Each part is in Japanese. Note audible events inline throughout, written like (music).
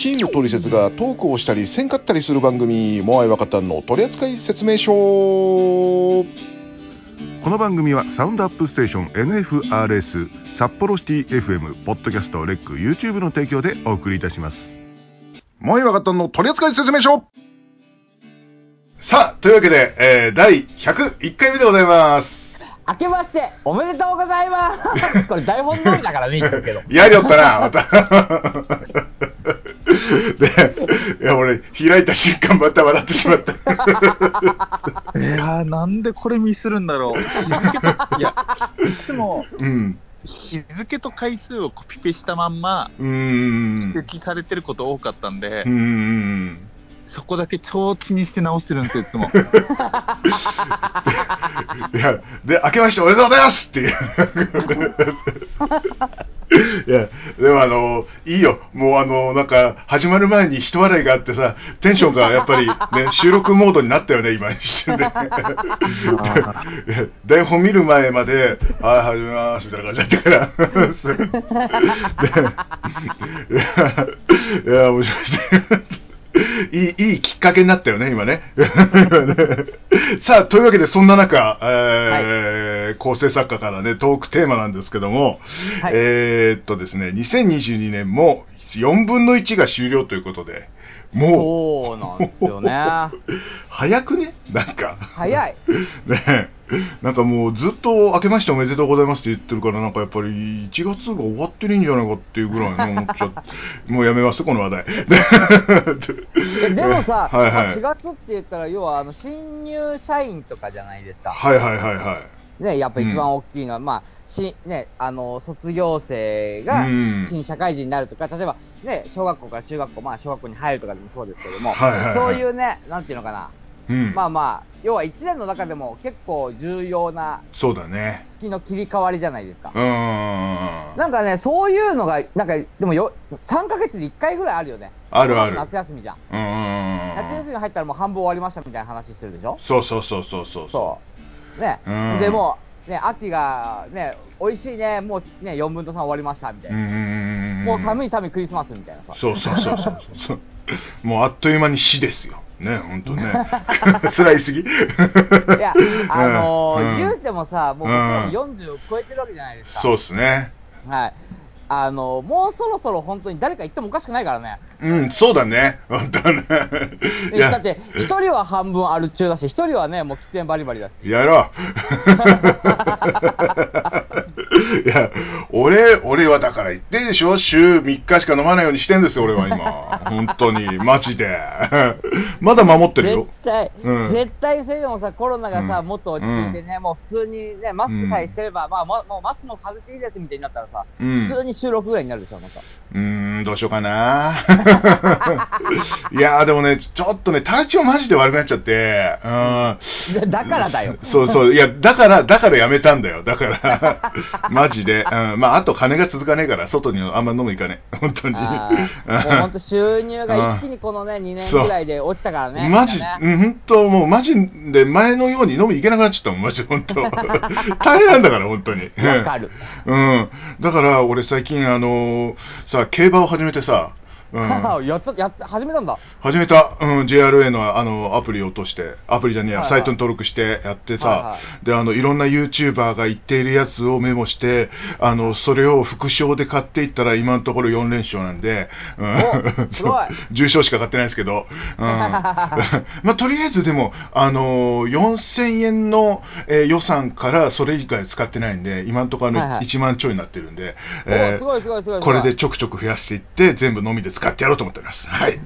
チームトリセツがトークをしたりせんかったりする番組モアイワカタンの取扱説明書この番組はサウンドアップステーション NFRS 札幌シティ FM ポッドキャストレック YouTube の提供でお送りいたします。モアイワカタンの取扱説明書。さあというわけで、えー、第101回目でございます。明けましておめでとうございます。(laughs) これ台本通りだからね言ってるけど。(laughs) やりよったなまたでいや俺開いた瞬間また笑ってしまった。(laughs) いやーなんでこれミスるんだろう。いやいつもうん。日付と回数をコピペしたまんまうーん指摘されてること多かったんで、うーんそこだけ超気にして直してるんですよいつも (laughs) いや、で、明けましておめでとうございますっていう。いや、でもあの、いいよ。もうあの、なんか、始まる前に人笑いがあってさ、テンションがやっぱりね、収録モードになったよね、今一瞬で。で (laughs) 台本見る前まで、はい、始めます、みたいな感じだったから。(laughs) でいや、いや、面白いですね。(laughs) いい、いいきっかけになったよね、今ね。(laughs) さあ、というわけで、そんな中、えー構成作家からね、トークテーマなんですけども、はいえーっとですね、2022年も4分の1が終了ということで、もう、そうなんですよね (laughs) 早くね？なんか。早い。(laughs) ねなんかもうずっと明けましておめでとうございますって言ってるから、なんかやっぱり1月が終わってるんじゃないかっていうぐらいね思っちゃって、もうやめます、この話題。え (laughs) でもさ、はいはいまあ4月って言ったら、要はあの新入社員とかじゃないですか。はいはいはいはい。ね、やっぱ一番大きいのは、まあ、し、ね、あの、卒業生がうん新社会人になるとか、例えば、ね、小学校から中学校、まあ、小学校に入るとかでもそうですけども、はいはいはいそういうね、なんていうのかな、うん。まあまあ、要は一年の中でも結構重要なそうだね。月の切り替わりじゃないですかう。ーん。なんかね、そういうのが、なんか、でもよ、3ヶ月で1回ぐらいあるよね。あるある夏休みじゃん。ん。夏休み入ったらもう半分終わりましたみたいな話してるでしょそうそうそうそうそう。そう。ねうん。でもう、ね、秋が、ね、美味しいね、もうね、4分の3終わりましたみたいな。もう寒い。い寒いクリスマスみたいなさ。そうそうそうそうそう。(laughs) もうあっという間に死ですよ。ね、ほんとね。(laughs) 辛いすぎ。いいや、(laughs) あのーうん言うてもさ、もう僕うんらも40を超えてるわけじゃないですか。そうっすね。はい。あのーもうそろそろ本当に誰か行ってもおかしくないからね。うん、そうだね。本当ね。だって、一人は半分アル中だし、一人はね、もう喫煙バリバリだし。やろう。(laughs) (laughs) いや、俺、俺はだから言ってるでしょ？週3日しか飲まないようにしてんですよ、俺は今。本当に、マジで。(laughs) まだ守ってる絶よ。対、うん絶対せいでもさ、コロナがさ、うんもっと落ち着いてね、もう普通にね、マスクさえしてれば、まあ、もうもうマスクも外していいですみたいになったらさ、うん普通に収録ぐらいになるでしょ、なんか。うーん、どうしようかな。(laughs) いやーでもね、ちょっとね、体調マジで悪くなっちゃって、うん。だだからだよ。そうそう。いや、だから、だからやめたんだよ。だから、(laughs) マジで。うん。まあ、あと金が続かねえから、外にあんま飲む行かねえ。本当に。本当収入が一気にこのね、2年ぐらいで落ちたからね。マジ、うん、本当もうマジで前のように飲み行けなくなっちゃったもん、マジで、本当 (laughs) 大変なんだから、本当に。わかる。うん。だから、俺最近、あのさ、競馬を始めてさ、やっと、や始めたんだ。始めた、うん、JRA のあのアプリを落として、アプリじゃねえや、サイトに登録してやってさ、はいはで、あの、いろんな YouTuber が言っているやつをメモして、あの、それを副賞で買っていったら今のところ4連勝なんで、うん。お (laughs) すごい。重賞しか買ってないですけど、うん、(laughs) まあ、とりあえずでも、あの、4000円の、えー予算からそれ以外使ってないんで、今のところあの、はいはい。1万ちょいになってるんで、おすごいすごいすごいすごい。これでちょくちょく増やしていって、全部飲みで使ってやろうと思っております。はい。(laughs) い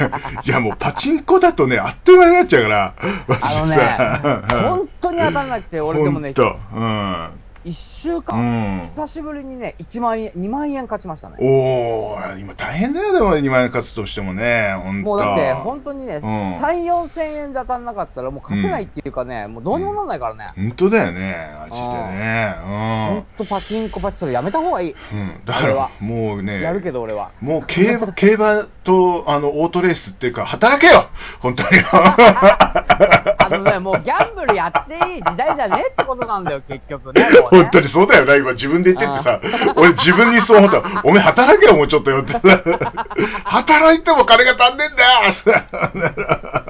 や、いやもうパチンコだとね、あっという間になっちゃうから。あのね、(laughs) (laughs) 本当に当たらなくて、俺でもね、うん。1週う間、ん。久しぶりにね、1万円、2万円勝ちましたね。おー、今大変だよ、でも2万円勝つとしてもね。もうだって、本当にね、うん3、4千円で当たんなかったら、もう勝てないっていうかね、もうどうにもならないからね。本当だよね、マジでね。本当パチンコパチそれやめた方がいい。うん。うん。だからもうね、やるけど俺は。もう競馬 (laughs) 競馬と、あの、オートレースっていうか、働けよ本当に。(laughs) あのね、もうギャンブルやっていい時代じゃねえってことなんだよ、結局ね。もうね本当にそうだよな、今自分で言ってってさ、俺自分にそう思った。お前働けよ、もうちょっとよってさ。(laughs) 働いても金が足んねえんだよ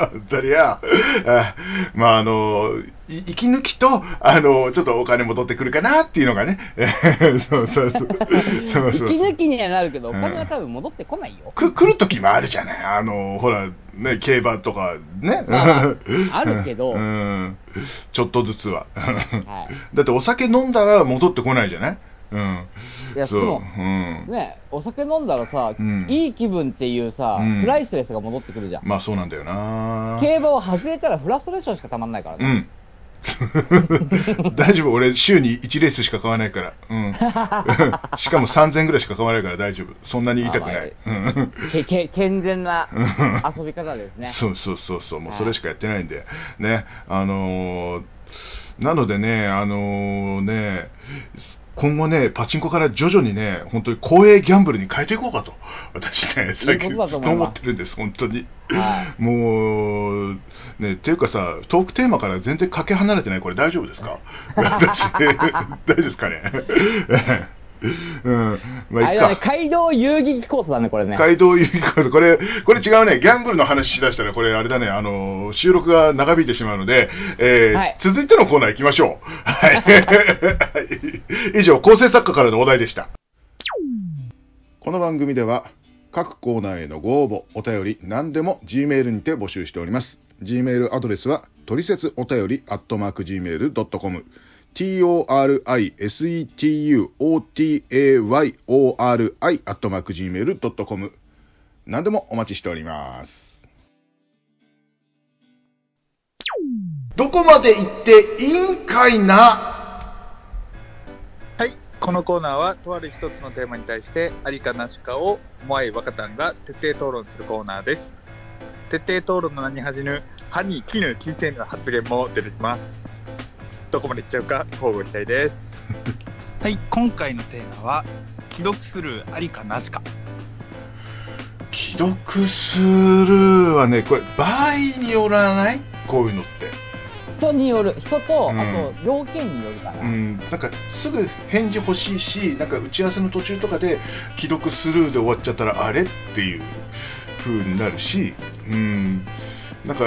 (laughs) 本当にや。あまあ、あの、い息抜きと、あの、ちょっとお金戻ってくるかなっていうのがね。(laughs) そうそうそう。そうそう息抜きにはなるけど、おうん金は多分戻ってこないよ。く来る時もあるじゃない。あの、ほら、ね、競馬とかね。(laughs) まああるけど (laughs) うん。ちょっとずつは。はい。だってお酒飲んだら戻ってこないじゃない？うん。いやそう。うん。ね、お酒飲んだらさ、うんいい気分っていうさ、うんプライスレスが戻ってくるじゃん。まあそうなんだよな競馬を外れたらフラストレーションしかたまんないからね。うん。大丈夫、俺、週に1レースしか買わないから、うん、しかも3000ぐらいしか買わないから大丈夫、そんなに言いたくない、健全なうん。遊び方ですね。そうそうそうそう、もうそれしかやってないんで、ね、あのーなのでね、あのーね、今後ね、パチンコから徐々にね、本当に公営ギャンブルに変えていこうかと、私ね、最近と思ってるんです、本当に。はもう、ね、っていうかさ、トークテーマから全然かけ離れてない、これ大丈夫ですか？(laughs) 私、大丈夫ですかね？うん、まあ、いっあれだね、か。街道遊撃コースだね、これね。街道遊戯コース、これ、これ違うね、ギャンブルの話しだしたら、これあれだね、あの、収録が長引いてしまうので、えーはい続いてのコーナー行きましょう。(laughs) はい。以上、構成作家からのお題でした。この番組では、各コーナーへのご応募、お便り、何でも Gmail にて募集しております。Gmail アドレスは、トリセツお便り、アットマーク Gmail.com、torisetuotayori、アットマーク Gmail.com、何でもお待ちしております。どこまで行っていいんかいな？はい、このコーナーはとある一つのテーマに対してありかなしかをモアイ若旦が徹底討論するコーナーです。徹底討論の名に恥じぬ歯に絹着せぬ発言も出てきます。どこまでいっちゃうか交互期待です。(laughs) はい今回のテーマは既読スルーありかなしか。既読スルーはね、これ、場合によらない？こういうのって。人による、人と、うん。あと、要件によるかな。うん、なんかすぐ返事欲しいし、なんか打ち合わせの途中とかで既読スルーで終わっちゃったらあれ？っていう風になるし、うん、なんか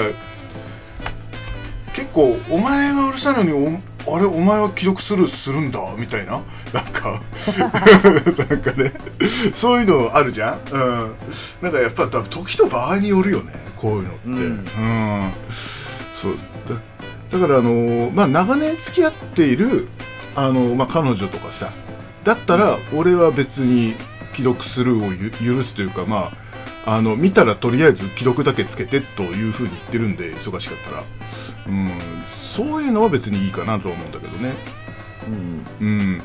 結構、お前はうるさいのにお、あれ、お前は既読スルーするんだ？みたいな、なんか、(laughs) なんかね、そういうのあるじゃん、うん、なんかやっぱ時と場合によるよね、こういうのって。うん。うん。そう。だだから、あのまあ、長年付き合っている、あのまあ、彼女とかさ、だったら、俺は別に既読スルーをゆ許すというか、まあ、あの見たらとりあえず既読だけつけてというふうに言ってるんで、忙しかったら、うん、そういうのは別にいいかなとは思うんだけどね。うん。うん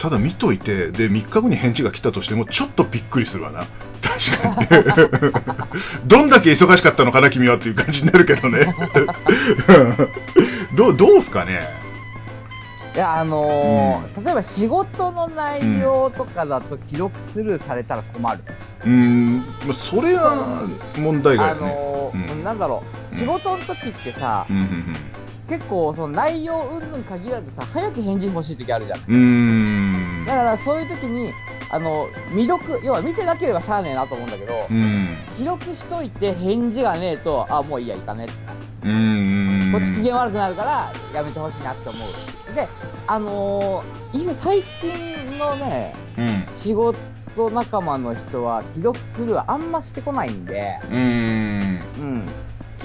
ただ見といて、で、3日後に返事が来たとしても、ちょっとびっくりするわな。確かに。(laughs) どんだけ忙しかったのかな、君はっていう感じになるけどね。(laughs) どう、どうすかね？いや、あのー例えば仕事の内容とかだと記録スルーされたら困る。うーん、まあそれは問題があよね。のーうんなんだろう、うん仕事の時ってさ、うんうん結構その内容云々限らずさ、早く返事欲しい時あるじゃん。うん。だからそういう時に、あの、未読、要は見てなければしゃあねえなと思うんだけど、うん。記録しといて返事がねえと、あ、もういいや、いかねって。こっち機嫌悪くなるから、やめてほしいなって思う。で、あのー、今最近のね、うん。仕事仲間の人は既読スルーあんましてこないんで、うん。うん。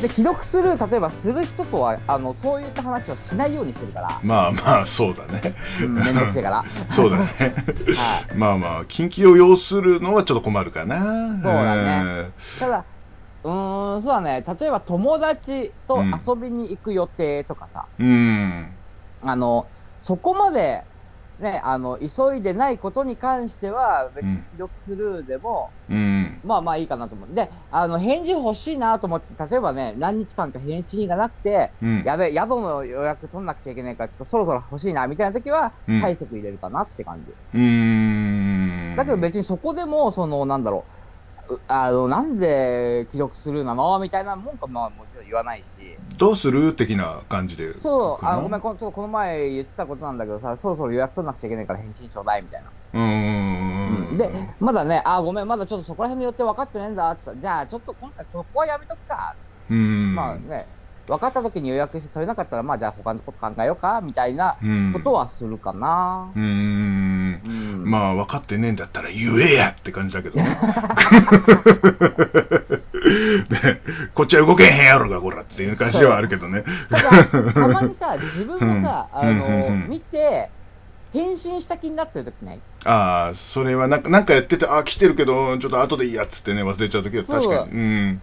で、既読スルー、例えばする人とは、あの、そういった話をしないようにしてるから、まあまあ、そうだね。うんめんどくせえから (laughs) そうだね。(laughs) はまあまあ、緊急を要するのはちょっと困るかな。そうだねただ、うーん、そうだね、例えば友達と遊びに行く予定とかさ、うん。あの、そこまで、ね、あの、急いでないことに関しては、別に既読スルーでも、うん。まあまあいいかなと思う。で、あの、返事欲しいなと思って、例えばね、何日間か返信がなくて、うん。やべえ、宿の予約取んなくちゃいけないから、ちょっとそろそろ欲しいな、みたいな時は、うん催促入れるかなって感じ。うーん。だけど別にそこでも、その、なんだろう、あの、なんで既読スルーなの？みたいなもんか、まあ、もちろん言わないし。どうする？的な感じで。そう、あごめんこの、この前言ってたことなんだけどさ、そろそろ予約取らなくちゃいけないから返信ちょうだいみたいな。うんうん。で、まだね、あ、ごめん、まだちょっとそこら辺の予定分かってないんだって言ったら、じゃあちょっと今回ここはやめとくか。うん。まあね、分かった時に予約して取れなかったら、まあじゃあ他のこと考えようか、みたいなことはするかな。うん。うんまあ分かってねえんだったら言えやって感じだけど。で (laughs) こっちは動けへんやろが、こらっていう感じではあるけどね。たまにさ、(laughs) 自分もさ、うんあの、うんうんうん見て、返信した気になってる時ない？ああ、それはなんかなんかやってて、あ来てるけど、ちょっと後でいいやっつってね、忘れちゃうときは確かに。うん。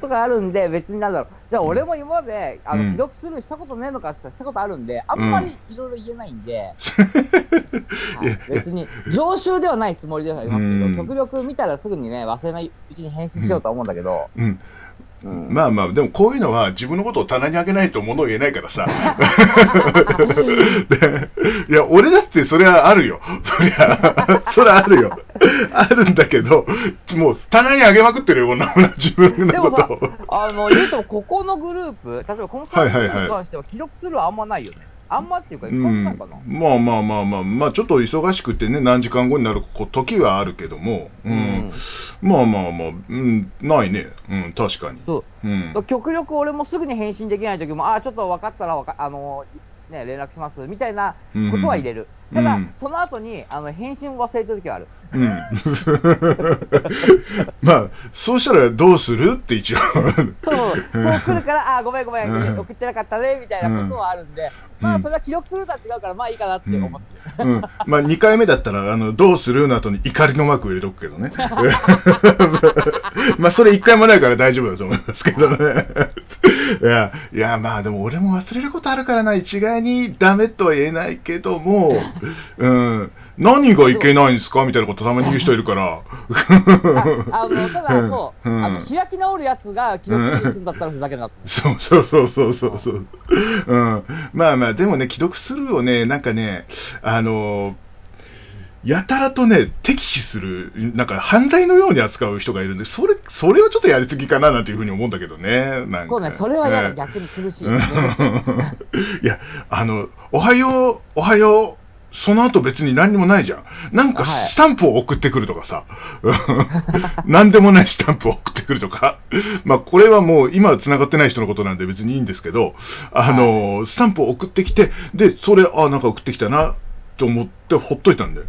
とかあるんで、別になんだろう。じゃあ俺も今まで、あの、うん。既読スルーしたことねえのかって言ったらしたことあるんで、あんまりいろいろ言えないんで、(laughs) 別に常習ではないつもりではいますけど、うん。極力見たらすぐにね、忘れないうちに返信しようとは思うんだけど、うん。うんまあまあ、でもこういうのは自分のことを棚にあげないと物を言えないからさ。(laughs) でいや、俺だってそれはあるよ。そりゃ、(laughs) それはあるよ。あるんだけど、もう棚にあげまくってるよ、こんなもの自分のことを。、あの、言うとここのグループ、例えばこの3人はいはいはいに関しては既読スルーあんまないよね。あんまっていうか、うん。まあまあまあまあ、まあちょっと忙しくてね、何時間後になる時はあるけども、うん。まあまあまあ、うん、ないね。うん、確かに。そう。うん。極力俺もすぐに返信できない時も、ああ、ちょっと分かったらわか、あのね、連絡しますみたいなことは入れる。うんただ、うんその後にあの返信を忘れてる時はある。うん。(laughs) まあ、そうしたらどうするって一応。そう、そう来るから、ああ、ごめんごめん、うん送ってなかったねみたいなことはあるんで、うんまあ、それは記録するとは違うから、まあいいかなって思ってる。うん、まあ2回目だったら、あの、どうするの後に怒りのマーク入れとくけどね。(laughs) まあそれ1回もないから大丈夫だと思いますけどね。いや、いや、まあでも俺も忘れることあるからな、一概にダメとは言えないけども、(laughs) うん、何がいけないんですか？みたいなことたまに言う人いるから。ああのただ、そ (laughs) う、うんあの開き直るやつが記録するんだったらふざけんな。そうそうそうそうそうそう。うん。まあまあ、でもね、既読スルーをね、なんかね、あのやたらとね、敵視する、なんか犯罪のように扱う人がいるんで、それ、それはちょっとやりすぎかななんていうふうに思うんだけどね。なんかそうね、それは逆に苦しい。う (laughs) んいや、あの、おはよう、おはよう、その後別に何にもないじゃん。なんかはいスタンプを送ってくるとかさ。(laughs) 何でもないスタンプを送ってくるとか。(laughs) まあこれはもう今は繋がってない人のことなんで別にいいんですけど、あの、スタンプを送ってきて、で、それ、あ、なんか送ってきたな、と思ってほっといたんだよ。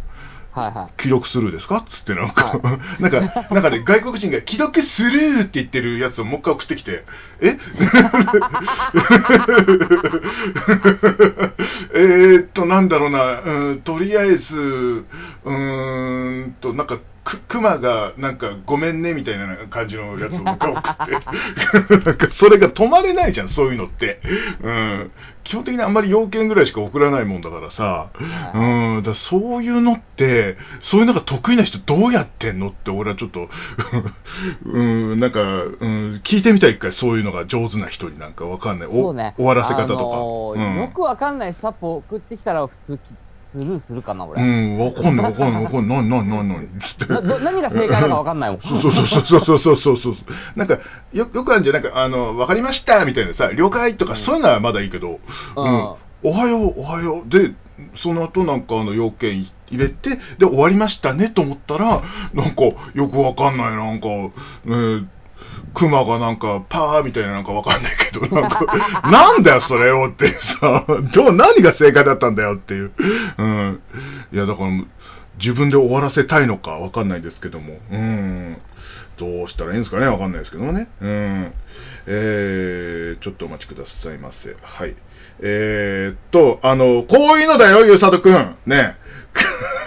記録するですか？つってなんか、は (laughs) なんか、なんかね、外国人が既読するって言ってるやつをもう一回送ってきて、え？(laughs) えーっと、なんだろうな、うん、とりあえず、うーんと、なんか、く、熊が、なんか、ごめんね、みたいな感じのやつをもう一回送って。(laughs) なんか、それが止まれないじゃん、そういうのって。うん。基本的にあんまり要件ぐらいしか送らないもんだからさ。うん。だそういうのって、そういうのが得意な人どうやってんのって、俺はちょっと、(laughs) うん、なんか、うん、聞いてみたい一回、そういうのが上手な人になんかわかんない。ね。終わらせ方とか。あのーよくわかんないスタップを送ってきたら普通スルーするかな、俺。うん、わかんない、わかんない、わかんない、なになになに何が正解なのかわかんないもん。そうそうそうそうそうそうそうなんか、よよくあるんじゃなんか、あの、わかりましたみたいなさ、了解とか、そういうのはまだいいけど、うん、おはよう、おはよう。で、その後なんかあの要件入れて、で、終わりましたねと思ったら、なんかよくわかんない、なんか、ね、熊がなんか、パーみたいななんかわかんないけど、なんか、なんだよ、それをってさ、どう、何が正解だったんだよっていう。うん。いや、だから、自分で終わらせたいのかわかんないですけども。うん。どうしたらいいんですかねわかんないですけどもね。うん。えー、ちょっとお待ちくださいませ。はい。えーっと、あの、こういうのだよ、ゆうさとくん。ね。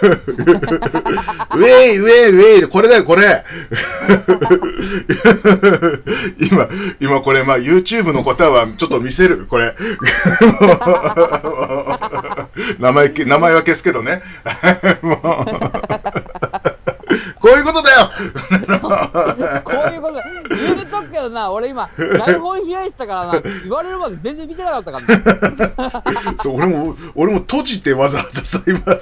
(laughs) ウェイ、ウェイ、ウェイ、これだよ、これ。(laughs) 今、今これ、まあ、YouTube の方はちょっと見せる、これ。(laughs) 名前、名前は消すけどね。もうこういうことだよ (laughs) こういうことだ。言うとくけどな、俺今、台本開いてたからな、言われるまで全然見てなかったからな。(laughs) そう、俺も、俺も閉じてわざわざさ、今さ。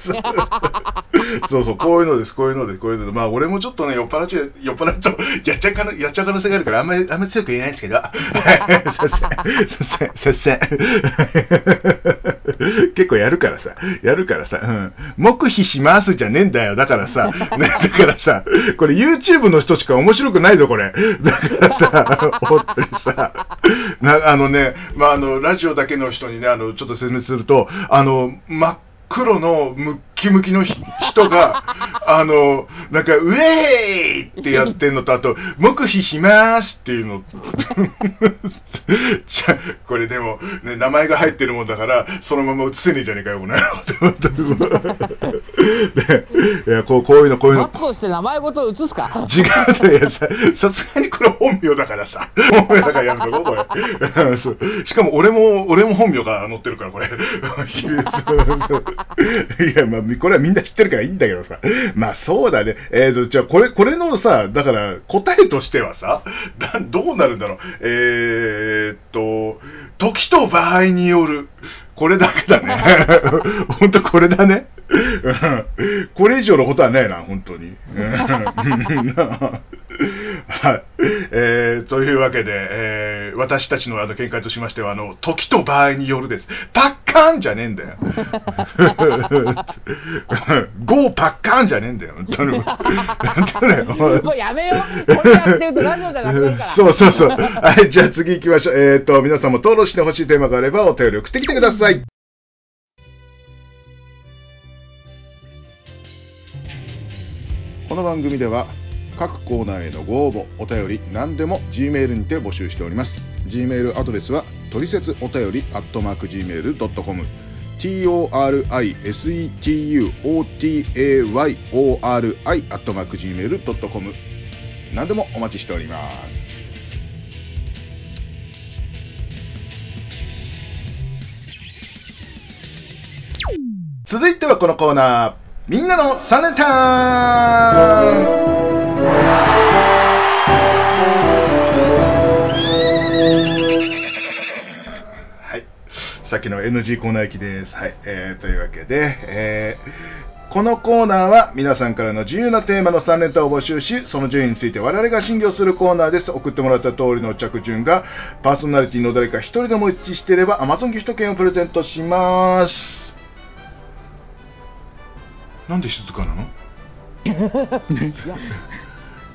そうそう、こういうのです、こういうのです、こういうので。まあ、俺もちょっとね、酔っ払っちゃ、酔っ払っちゃ、やっちゃう可能、やっちゃう可能性があるから、あんまり、あんまり強く言えないんですけど。すいません、すいません、(laughs) 結構やるからさ、やるからさ、うん。黙秘しますじゃねえんだよ。だからさ、ね、だからさ、これ YouTube の人しか面白くないぞ、これ。だからさ、本当にさ、なあのね、まあ、あの、ラジオだけの人にね、あの、ちょっと説明すると、あの、真っ黒のムッキムキの人が、(laughs) あの、なんか、ウェーイってやってんのと、あと、黙秘しますっていうの。(laughs) じゃこれでも、ね、名前が入ってるもんだから、そのまま映せねえじゃねえかよ、この野 (laughs) いや、こう、こういうの、こういうの。マして名前ごと映すか？違ういやさ、さすがにこれ本名だからさ。本名だからやるのこれ。しかも俺も、俺も本名が載ってるから、これ。(laughs) いや、まあ、これはみんな知ってるからいいんだけどさ。まあ、そうだね。えっ、ー、と、じゃあ、これ、これのさ、だから、答えとしてはさ、だどうなるんだろう。えー、っと、時と場合による。これだけだね。(laughs) 本当これだね。これ以上のことはないな、本当に。(laughs) はい。えー、というわけで、えー、私たちのあの見解としましては、あの、時と場合によるです。パッカーンじゃねえんだよ。(laughs) ゴーパッカーンじゃねえんだよ、本当に。もうやめよう。これやってるとラジオじゃなくなるから。そうそうそう。はい、じゃあ次行きましょう。えっ、ー、と、皆さんも登録してほしいテーマがあればお便り送ってきてください。この番組では各コーナーへのご応募、お便り、何でも Gmail にて募集しております。Gmail アドレスは、トリセツお便り、アットマーク Gmail.com、t-o-r-i-s-e-t-u-o-t-a-y-o-r-i、アットマーク Gmail.com、何でもお待ちしております。続いてはこのコーナー。みんなの3連単はい。さっきの NG コーナー行きです。はい。えー、というわけで、えー、このコーナーは皆さんからの自由なテーマの3連単を募集し、その順位について我々が審議をするコーナーです。送ってもらった通りの着順が、パーソナリティの誰か1人でも一致していれば Amazon ギフト券をプレゼントします。なんで静かなの？(laughs)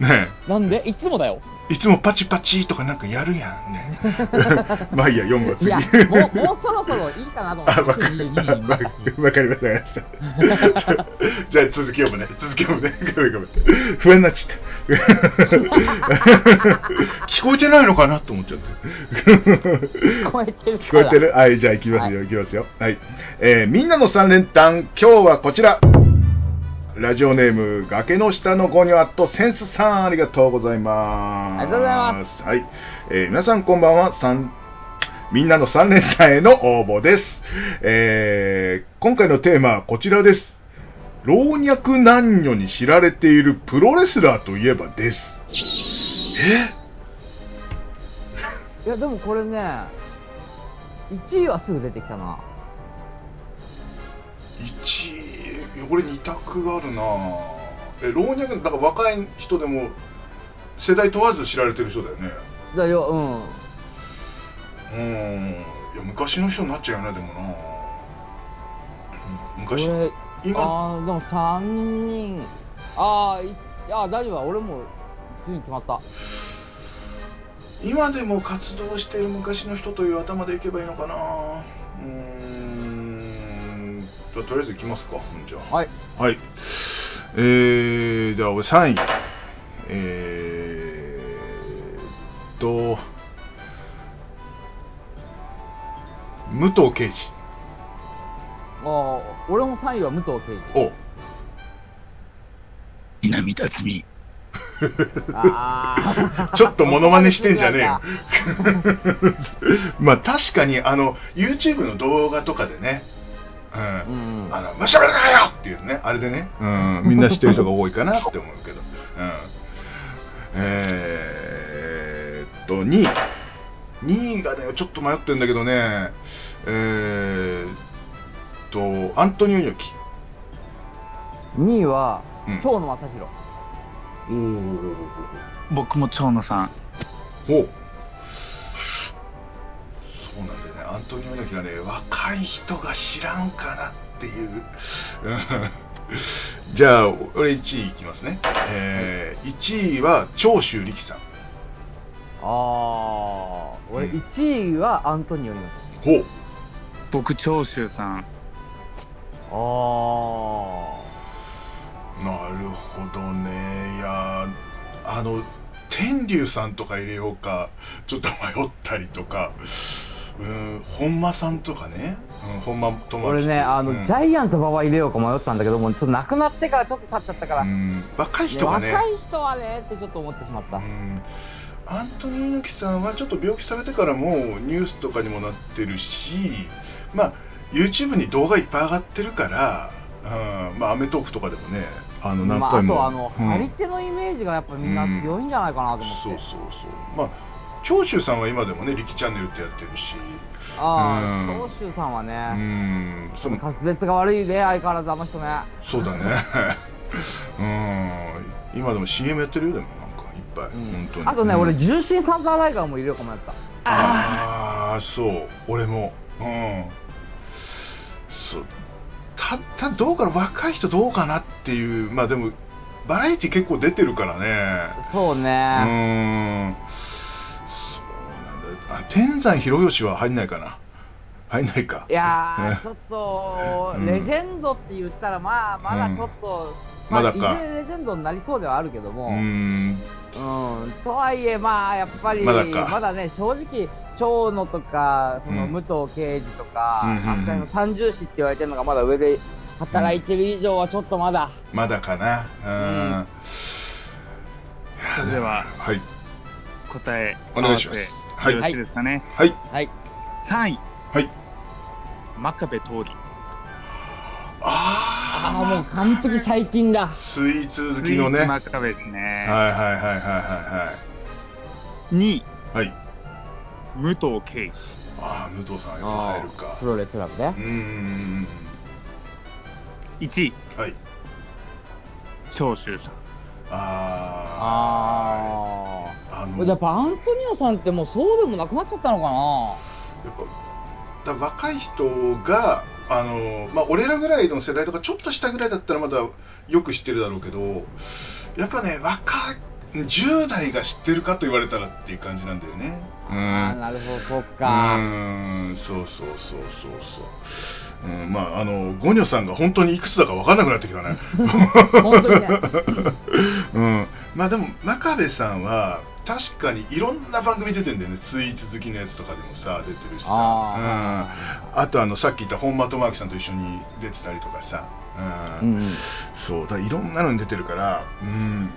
ねえなんで？いつもだよいつもパチパチとかなんかやるやんね。(laughs) まあいいや、4月いや、もう、もうそろそろいいかなと思って。(laughs) あ、わかかりました。(laughs) じゃあ続き読むね。続き読むね。ごめんごめん。不安になっちゃった。聞こえてないのかなと思っちゃって。聞こえてる聞こえてる？はい、じゃあ行きますよ、行きますよ。はい。えー、みんなの3連単、今日はこちら。ラジオネーム、崖の下のゴニョアットセンスさん、ありがとうございます。ありがとうございます。はい。えー、皆さんこんばんは。みんなの3連単への応募です。えー、今回のテーマはこちらです。老若男女に知られているプロレスラーといえばです。え？いや、でもこれね、1位はすぐ出てきたな。1位？これ二択があるなえ老若だから若い人でも世代問わず知られてる人だよね。だようん。うん。いや昔の人になっちゃうよねでもな昔。今？ああでも3人。あああ大丈夫俺も順位決まった。今でも活動してる昔の人という頭でいけばいいのかなうんじゃあとりあえずいきますかじゃ。あはい。はい。えー、じゃあ俺3位。えー、と武藤敬司。ああ俺も3位は武藤敬司。お。南辰巳。(laughs) ちょっとモノマネしてんじゃねえよ。(laughs) まあ確かにあの YouTube の動画とかでねうん。うんうんあの、ましゃべるなよっていうね、あれでね、うん、みんな知ってる人が多いかなって思うけど。うん、えーっと、2位。2位がね、ちょっと迷ってるんだけどね、えーっと、アントニオ猪木。2位はうん。蝶野正宏おー。僕も蝶野さん。おそうなんだアントニオ猪木がね、若い人が知らんかなっていう。う (laughs) んじゃあ、俺1位いきますね。えー、1位は長州力さん。ああ俺うん1位はアントニオ猪木ほう。僕、長州さん。あなるほどね。いやー、あの、天竜さんとか入れようか、ちょっと迷ったりとか、うん、本間さんとかね、うん、本間あ友達俺ねあの、うん。ジャイアント馬場入れようか迷ったんだけどもうちょっと亡くなってからちょっと経っちゃったから、うねん、若い人がね、若い人はねってちょっと思ってしまった、うん。アントニオ猪木さんはちょっと病気されてからもニュースとかにもなってるし、まあ、YouTube に動画いっぱい上がってるから、うん。まあ、アメトークとかでもね、あの何まあ、あ回も。とあの、うん。張り手のイメージがやっぱみんな強いんじゃないかなと思って、そうそうそう。まあ、長州さんは今でもね、力チャンネルってやってるし、あうん。あ長州さんはうね、ん、その滑舌が悪いね相変わらずあの人ね。そうだね。(laughs) うん、今でも CM やってるよ、でもなんかいっぱい、うん。本当に。あとね、うん。俺純真サンダーライガーも入れようか迷ったああそう。俺も。うん。そう。たただどうかな若い人どうかなっていう。まあでもバラエティ結構出てるからね。そうね、うーん天山広義は入んないかな。入んないか。いや (laughs) ちょっと、うん。レジェンドって言ったら、まあ、まだちょっと、うん。まだか。いずれレジェンドになりそうではあるけども、うーん。うん、とはいえ、まあ、やっぱり、まだか。ね、正直、長野とか、そのうん。武藤敬司とか、うんの三重士って言われてるのがまだ上で働いてる以上は、ちょっとまだ、まだかな。うん、それでははい。答えお願いしますはいよろしいですかね。はいはい、3位、はい真壁桃李。あああ、もう完璧最近だ。スイーツ好きのね真壁ですね。はいはいはいはいは2位、いはいはい武藤敬司。ああ武藤さんやっぱ入るかプロレスラーでう。ーん1位、はい長州さん。あああ。あの。やっぱアントニオさんってもうそうでもなくなっちゃったのかな？やっぱだ若い人があの、まあ、俺らぐらいの世代とかちょっと下ぐらいだったらまだよく知ってるだろうけどやっぱね若い10代が知ってるかと言われたらっていう感じなんだよね。うん。ああ、なるほど、そっうか。んそうそうそうそうそう、うん、まああのゴニョさんが本当にいくつだか分からなくなってきたね。(laughs) 本当にね。(laughs) うん、まあでも真壁さんは確かにいろんな番組出てんだよね。スイーツ好きのやつとかでもさ出てるしさ。あうん、あとあのさっき言った本間智明さんと一緒に出てたりとかさ、ううんん。そう。だいろんなのに出てるからうん。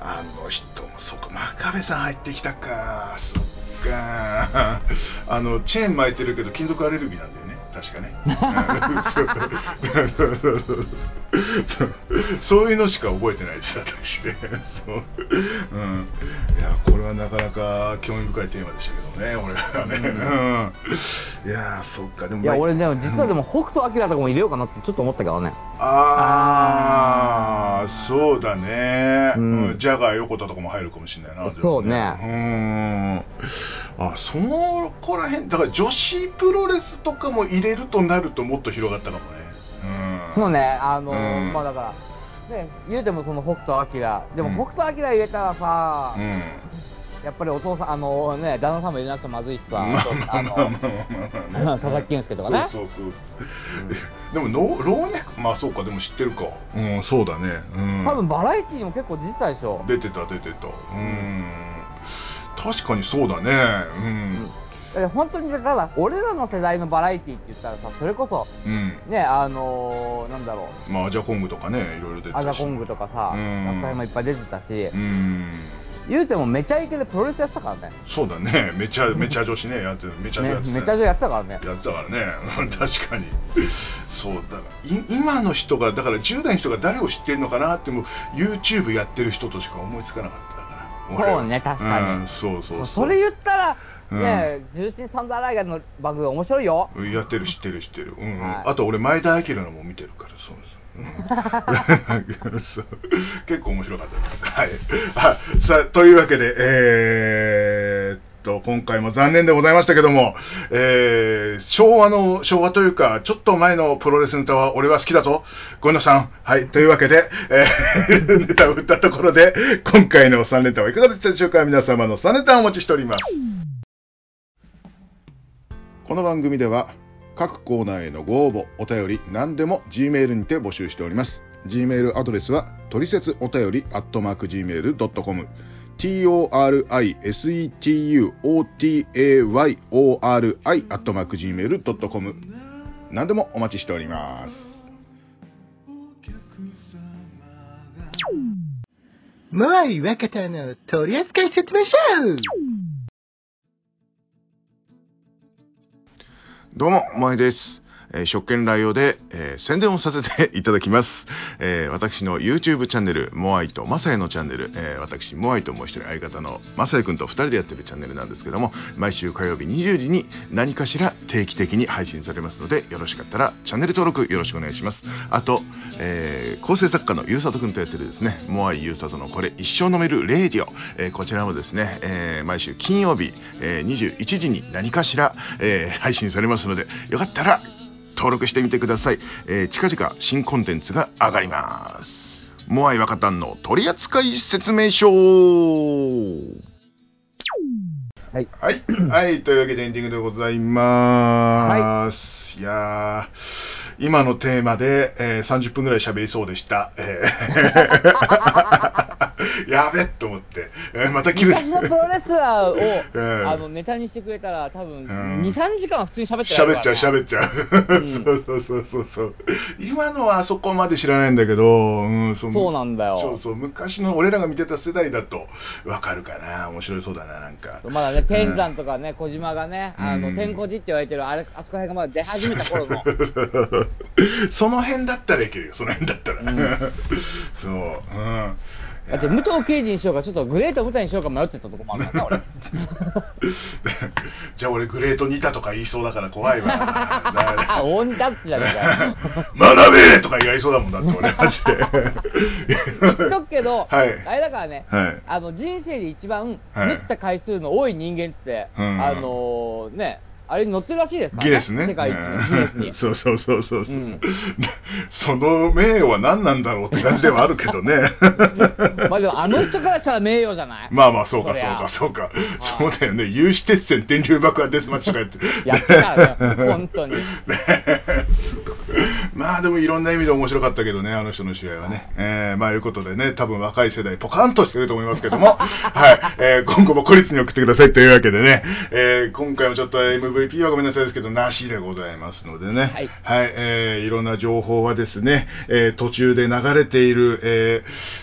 あの人もそうか真壁さん入ってきたか。そっか。あのチェーン巻いてるけど金属アレルギーなんだよね確かね。うんそういうのしか覚えてないです私ね。そう、うん、いやこれはなかなか興味深いテーマでしたけどね俺はね、うん、いやそっか。でもいや、俺でも、うん実はでも、北斗晶とかも入れようかなってちょっと思ったけどね。ああそうだね、うん。うん。ジャガー横田とかも入るかもしれないなそうね。ねうん。あそのこら辺だから女子プロレスとかも入れるとなるともっと広がったかもね。うん。そうね、あのうん。まあだから、ね、言うてもその北斗晶、でもうん。北斗晶入れたらさ、うんやっぱりお父さん、あのね、旦那さんも入れなくてまずいしさ、まあそうあのまあまあまあまあまあ。佐々木健介とかね。そうそうそう、でもの老若まあそうかでも知ってるか。うんそうだね。うん。多分バラエティーにも結構出てたでしょ。出てた出てた。うん。確かにそうだね。うん。だから本当に、ただ、俺らの世代のバラエティーって言ったらさ、それこそ、うん。ね、あのーなんだろまあアジャコングとかねいろいろ出てう、たし。アジャコングとかさ、うん。ラスカイもいっぱい出てたし。う、ん言うてもめちゃイケでプロレスやってたからね。そうだね。めちゃめちゃ女子ね。やってめちゃめやってた。ねめちゃ女やってたからね。やってたからね。う (laughs) ん確かに。そうだ。今の人がだから10代の人が誰を知ってるのかなってもう YouTube やってる人としか思いつかなかったから。そうね確かに。うん、そうそうそう。それ言ったら、うん。ね重心サンダーライガーの番組面白いよ。やってる知ってる知ってる、うんうん。はい。あと俺前田明のも見てるからそうです (laughs) 結構面白かったです。はい。あさ、というわけで、えーっと、今回も残念でございましたけども、えー昭和の、昭和というか、ちょっと前のプロレスネタは俺は好きだぞ。ごめんなさん。はい。というわけで、えーネタを打ったところで、今回の3ネタはいかがでしたでしょうか？皆様の3ネタをお待ちしております。この番組では各コーナーへのご応募、お便り、何でも G メールにて募集しております。G メールアドレスは、トリセツお便り、アットマーク Gmail.com、torisetuotayori、アットマーク Gmail.com、何でもお待ちしております。もうい若田の取扱説明書どうも、まいです。えー食券来用で、えー宣伝をさせていただきます。(laughs) えー私の YouTube チャンネル、モアイとマサヤのチャンネル、え私、モアイともう一人相方のマサヤくんと二人でやってるチャンネルなんですけども、毎週火曜日20時に何かしら定期的に配信されますので、よろしかったらチャンネル登録よろしくお願いします。あと、え構成作家のゆうさとくんとやってるですね、モアイゆうさとのこれ一生飲めるレイディオ、えこちらもですね、え毎週金曜日、えー21時に何かしら、え配信されますので、よかったら登録してみてください。えー近々新コンテンツが上がります。モアイ若旦の取扱説明書はい。はい。(clears throat) はい。というわけでエンディングでございます。い、やー、今のテーマで、えー30分ぐらい喋りそうでした。えー (laughs) (laughs) やべっと思って。えーまた切る。昔のプロレスラーを、(laughs) うん。あのネタにしてくれたら多分うん。2、3時間は普通に喋って喋っちゃう喋っちゃう、ん。(laughs) そうそうそうそうそう。今のはあそこまで知らないんだけど、うん、そそうなんだよ。そうそう昔の俺らが見てた世代だとわかるかな。面白いそうだななんか。まだね、天山とかね、小島がね、あの、うん天小寺って言われてる、あれ、あそこら辺がまだ出始めた頃の、その辺だったらいけるよ。その辺だったら、うん。そう。うんだって武藤刑事にしようか、ちょっとグレート舞台にしようか迷ってたとこもあるからね、(laughs) じゃあ俺グレートニタとか言いそうだから怖いわ。(laughs) 俺。大仁田っつじゃねえかよ。(laughs) 学べとか言いそうだもんだって俺マジで。言っとくけど、はい。あれだからね、はい。あの人生で一番はい。縫った回数の多い人間っつって、うん。あのね、あれに載ってるらしいですからギネスね。世界一スに (laughs) うん。そうそうそうそう。うんその名誉は何なんだろうって感じではあるけどね。(laughs) まあでもあの人からしたら名誉じゃない？まあまあ、そうか、そうか、そうか。はいそうだよね。有刺鉄線、電流爆破デスマッチとかやって。やってたね (laughs) 本当にねまあでもいろんな意味で面白かったけどね、あの人の試合はね。えーまあいうことでね、多分若い世代ポカンとしてると思いますけども、はい、えー今後も孤立に送ってくださいというわけでね、えー今回もちょっと MVP はごめんなさいですけど、なしでございますのでね、はいえーいろんな情報はですね、えー途中で流れている、え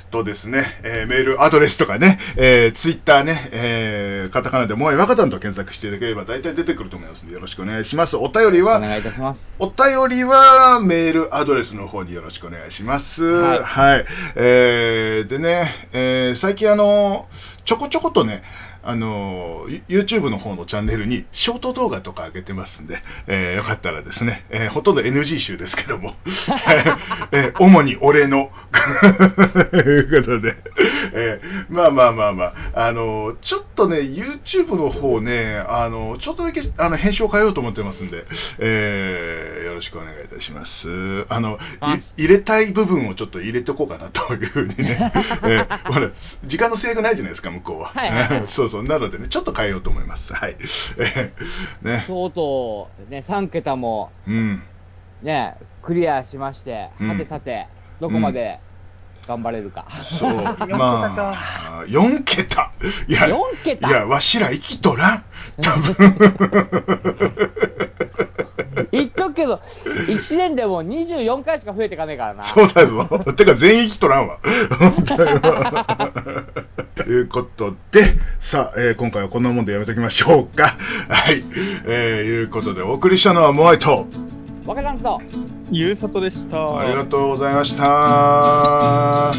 ーとですね、えーメールアドレスとかね、えー、ツイッターね、えーカタカナでもう若たんと検索していただければ大体出てくると思いますのでよろしくお願いします。お便りは、お願いいたします。お便りはメールアドレスの方によろしくお願いします。はいえーでね、えー最近あの、ちょこちょことね、あの、ユ YouTube の方のチャンネルにショート動画とか上げてますんで、えーよかったらですね、えーほとんど NG 集ですけども、えー主に俺の、と (laughs) いうことで、えーまあまあまあまあ、あの、ちょっとね、YouTube の方ね、あの、ちょっとだけあの編集を変えようと思ってますんで、えーよろしくお願いいたします。あの、入れたい部分をちょっと入れとこうかなというふうにね、えーほら、時間の制約ないじゃないですか、向こうは。はい (laughs) そうそう、なのでね、ちょっと変えようと思います。はい。え (laughs) ーね。とうとう、ね、3桁も、うん。ね、クリアしまして、うんさてさて、どこまで頑張れるか。そう、(laughs) まあ、4桁。いや、4桁？いや、わしら生きとらん。多分。言っとくけど、1年でも24回しか増えていかねえからな。そうだぞ。てか、全員生きとらんわ。いうことで、さあ、えー今回はこんなもんでやめときましょうか。(laughs) はい。えー、いうことで、お送りしたのはモアイと、若さんとゆうさとでした。ありがとうございました。